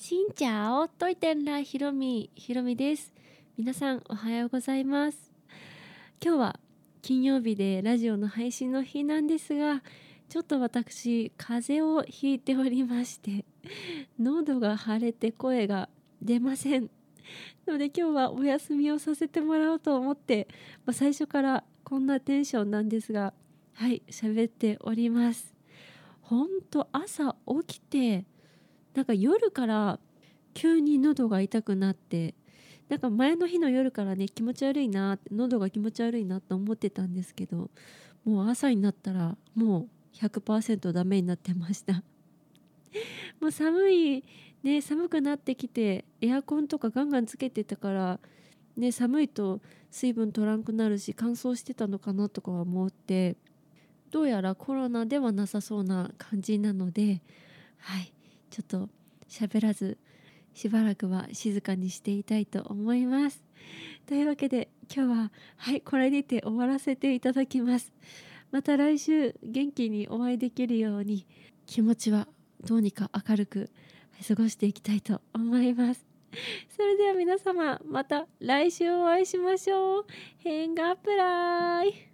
しんちゃおといてんらひろみひろみです。皆さんおはようございます。今日は金曜日でラジオの配信の日なんですがちょっと私風邪をひいておりまして喉が腫れて声が出ません。ので今日はお休みをさせてもらおうと思って、まあ、最初からこんなテンションなんですがはい喋っております。ほんと朝起きてなんか夜から急に喉が痛くなってなんか前の日の夜からね気持ち悪いな喉が気持ち悪いなと思ってたんですけどもう朝になったらもう100%ダメになってました。もう寒いね寒くなってきてエアコンとかガンガンつけてたからね寒いと水分取らんくなるし乾燥してたのかなとか思ってどうやらコロナではなさそうな感じなのではい。ちょっと喋らずしばらくは静かにしていたいと思います。というわけで今日ははいこれにて終わらせていただきます。また来週元気にお会いできるように気持ちはどうにか明るく過ごしていきたいと思います。それでは皆様また来週お会いしましょう。変がプライ